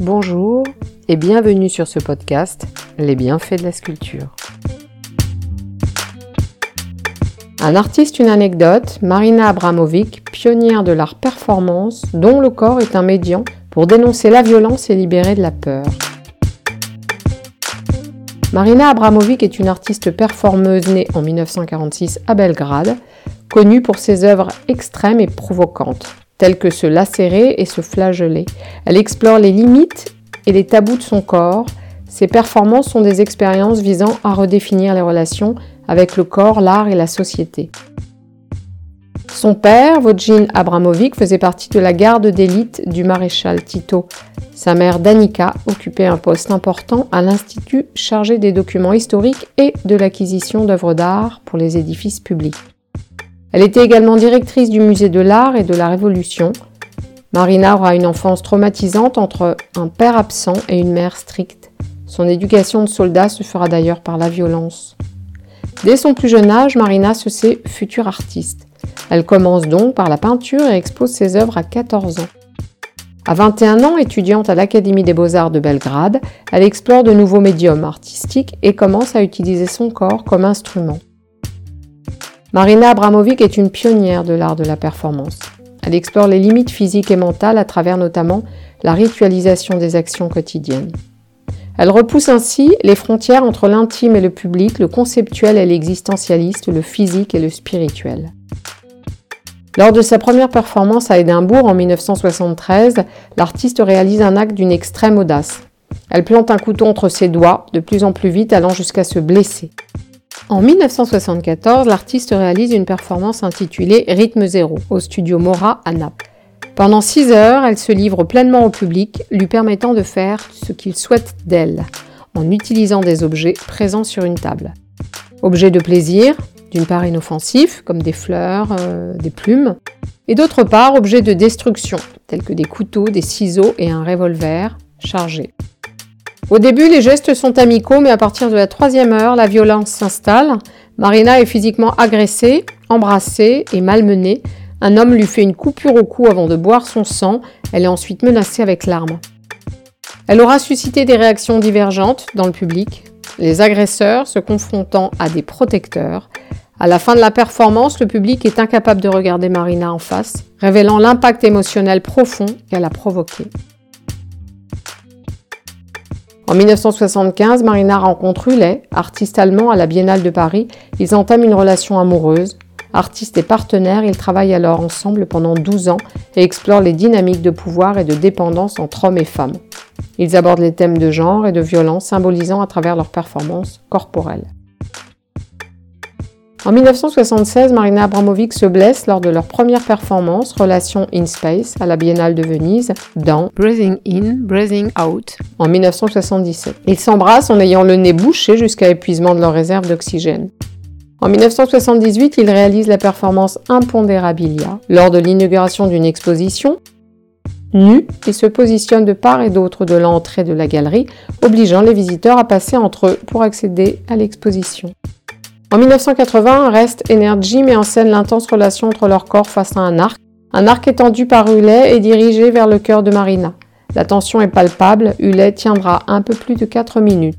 Bonjour et bienvenue sur ce podcast Les bienfaits de la sculpture. Un artiste, une anecdote, Marina Abramovic, pionnière de l'art performance, dont le corps est un médian pour dénoncer la violence et libérer de la peur. Marina Abramovic est une artiste performeuse née en 1946 à Belgrade, connue pour ses œuvres extrêmes et provocantes tels que se lacérer et se flageller. Elle explore les limites et les tabous de son corps. Ses performances sont des expériences visant à redéfinir les relations avec le corps, l'art et la société. Son père, Vojin Abramovic, faisait partie de la garde d'élite du maréchal Tito. Sa mère, Danica, occupait un poste important à l'Institut chargé des documents historiques et de l'acquisition d'œuvres d'art pour les édifices publics. Elle était également directrice du musée de l'art et de la Révolution. Marina aura une enfance traumatisante entre un père absent et une mère stricte. Son éducation de soldat se fera d'ailleurs par la violence. Dès son plus jeune âge, Marina se sait future artiste. Elle commence donc par la peinture et expose ses œuvres à 14 ans. À 21 ans, étudiante à l'Académie des beaux-arts de Belgrade, elle explore de nouveaux médiums artistiques et commence à utiliser son corps comme instrument. Marina Abramovic est une pionnière de l'art de la performance. Elle explore les limites physiques et mentales à travers notamment la ritualisation des actions quotidiennes. Elle repousse ainsi les frontières entre l'intime et le public, le conceptuel et l'existentialiste, le physique et le spirituel. Lors de sa première performance à Édimbourg en 1973, l'artiste réalise un acte d'une extrême audace. Elle plante un couteau entre ses doigts, de plus en plus vite allant jusqu'à se blesser. En 1974, l'artiste réalise une performance intitulée Rythme zéro au studio Mora à Naples. Pendant six heures, elle se livre pleinement au public, lui permettant de faire ce qu'il souhaite d'elle, en utilisant des objets présents sur une table. Objets de plaisir, d'une part inoffensifs, comme des fleurs, euh, des plumes, et d'autre part objets de destruction, tels que des couteaux, des ciseaux et un revolver chargé. Au début, les gestes sont amicaux, mais à partir de la troisième heure, la violence s'installe. Marina est physiquement agressée, embrassée et malmenée. Un homme lui fait une coupure au cou avant de boire son sang. Elle est ensuite menacée avec l'arme. Elle aura suscité des réactions divergentes dans le public, les agresseurs se confrontant à des protecteurs. À la fin de la performance, le public est incapable de regarder Marina en face, révélant l'impact émotionnel profond qu'elle a provoqué. En 1975, Marina rencontre Hulet, artiste allemand à la Biennale de Paris. Ils entament une relation amoureuse. Artiste et partenaire, ils travaillent alors ensemble pendant 12 ans et explorent les dynamiques de pouvoir et de dépendance entre hommes et femmes. Ils abordent les thèmes de genre et de violence, symbolisant à travers leurs performances corporelles. En 1976, Marina Abramovic se blesse lors de leur première performance, Relation in Space, à la Biennale de Venise, dans Breathing In, Breathing Out, en 1977. Ils s'embrassent en ayant le nez bouché jusqu'à épuisement de leur réserve d'oxygène. En 1978, ils réalisent la performance Impondérabilia lors de l'inauguration d'une exposition. Nus, ils se positionnent de part et d'autre de l'entrée de la galerie, obligeant les visiteurs à passer entre eux pour accéder à l'exposition. En 1980, Rest Energy met en scène l'intense relation entre leur corps face à un arc. Un arc étendu par Hulet et dirigé vers le cœur de Marina. La tension est palpable, Hulet tiendra un peu plus de 4 minutes.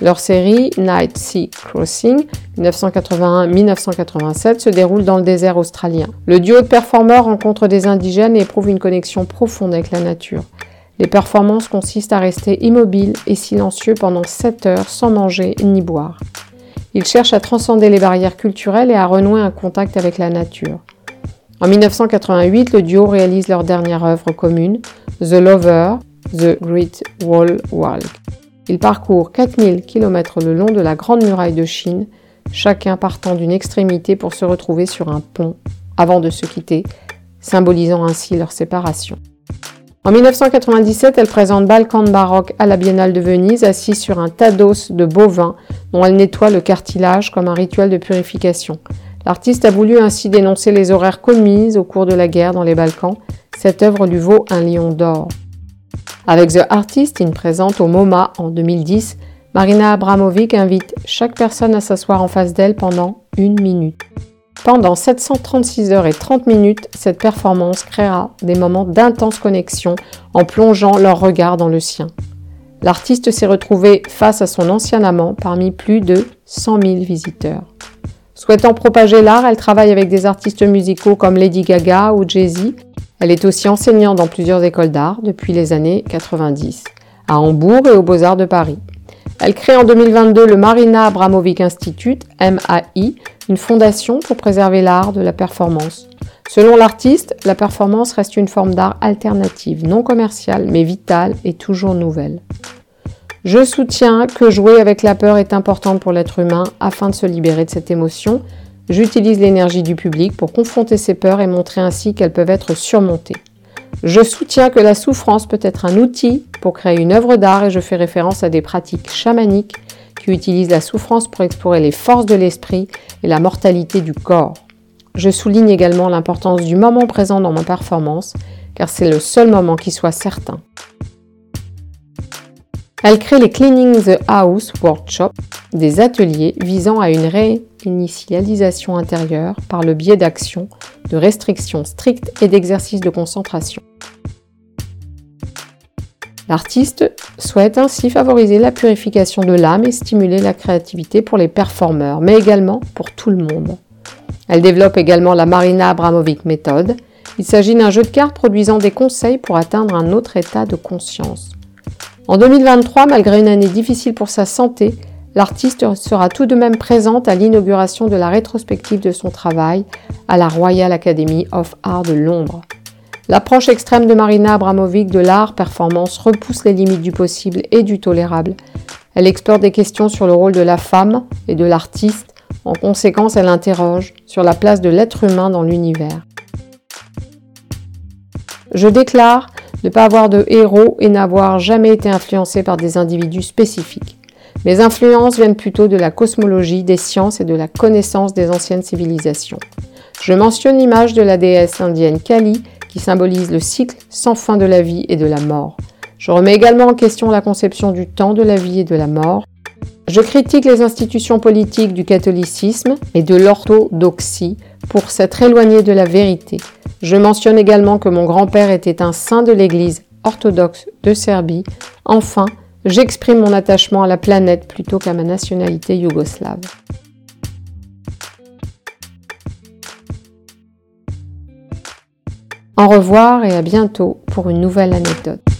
Leur série Night Sea Crossing 1981-1987 se déroule dans le désert australien. Le duo de performeurs rencontre des indigènes et éprouve une connexion profonde avec la nature. Les performances consistent à rester immobile et silencieux pendant 7 heures sans manger ni boire. Il cherche à transcender les barrières culturelles et à renouer un contact avec la nature. En 1988, le duo réalise leur dernière œuvre commune, The Lover, The Great Wall Walk. Ils parcourent 4000 km le long de la Grande Muraille de Chine, chacun partant d'une extrémité pour se retrouver sur un pont avant de se quitter, symbolisant ainsi leur séparation. En 1997, elle présente Balkan baroque à la Biennale de Venise, assise sur un tas d'os de bovin dont elle nettoie le cartilage comme un rituel de purification. L'artiste a voulu ainsi dénoncer les horreurs commises au cours de la guerre dans les Balkans. Cette œuvre lui vaut un lion d'or. Avec The Artist, une présente au MoMA en 2010, Marina Abramovic invite chaque personne à s'asseoir en face d'elle pendant une minute. Pendant 736 heures et 30 minutes, cette performance créera des moments d'intense connexion en plongeant leur regard dans le sien. L'artiste s'est retrouvé face à son ancien amant parmi plus de 100 000 visiteurs. Souhaitant propager l'art, elle travaille avec des artistes musicaux comme Lady Gaga ou Jay-Z. Elle est aussi enseignante dans plusieurs écoles d'art depuis les années 90, à Hambourg et aux Beaux-Arts de Paris. Elle crée en 2022 le Marina Abramovic Institute, MAI, une fondation pour préserver l'art de la performance. Selon l'artiste, la performance reste une forme d'art alternative, non commerciale, mais vitale et toujours nouvelle. Je soutiens que jouer avec la peur est important pour l'être humain afin de se libérer de cette émotion. J'utilise l'énergie du public pour confronter ces peurs et montrer ainsi qu'elles peuvent être surmontées. Je soutiens que la souffrance peut être un outil pour créer une œuvre d'art et je fais référence à des pratiques chamaniques qui utilisent la souffrance pour explorer les forces de l'esprit et la mortalité du corps. Je souligne également l'importance du moment présent dans ma performance, car c'est le seul moment qui soit certain. Elle crée les Cleaning the House Workshop, des ateliers visant à une réinitialisation intérieure par le biais d'actions, de restrictions strictes et d'exercices de concentration. L'artiste souhaite ainsi favoriser la purification de l'âme et stimuler la créativité pour les performeurs, mais également pour tout le monde. Elle développe également la Marina Abramovic Method. Il s'agit d'un jeu de cartes produisant des conseils pour atteindre un autre état de conscience. En 2023, malgré une année difficile pour sa santé, l'artiste sera tout de même présente à l'inauguration de la rétrospective de son travail à la Royal Academy of Art de Londres. L'approche extrême de Marina Abramovic de l'art performance repousse les limites du possible et du tolérable. Elle explore des questions sur le rôle de la femme et de l'artiste. En conséquence, elle interroge sur la place de l'être humain dans l'univers. Je déclare ne pas avoir de héros et n'avoir jamais été influencé par des individus spécifiques. Mes influences viennent plutôt de la cosmologie, des sciences et de la connaissance des anciennes civilisations. Je mentionne l'image de la déesse indienne Kali qui symbolise le cycle sans fin de la vie et de la mort. Je remets également en question la conception du temps de la vie et de la mort. Je critique les institutions politiques du catholicisme et de l'orthodoxie pour s'être éloigné de la vérité. Je mentionne également que mon grand-père était un saint de l'Église orthodoxe de Serbie. Enfin, j'exprime mon attachement à la planète plutôt qu'à ma nationalité yougoslave. Au revoir et à bientôt pour une nouvelle anecdote.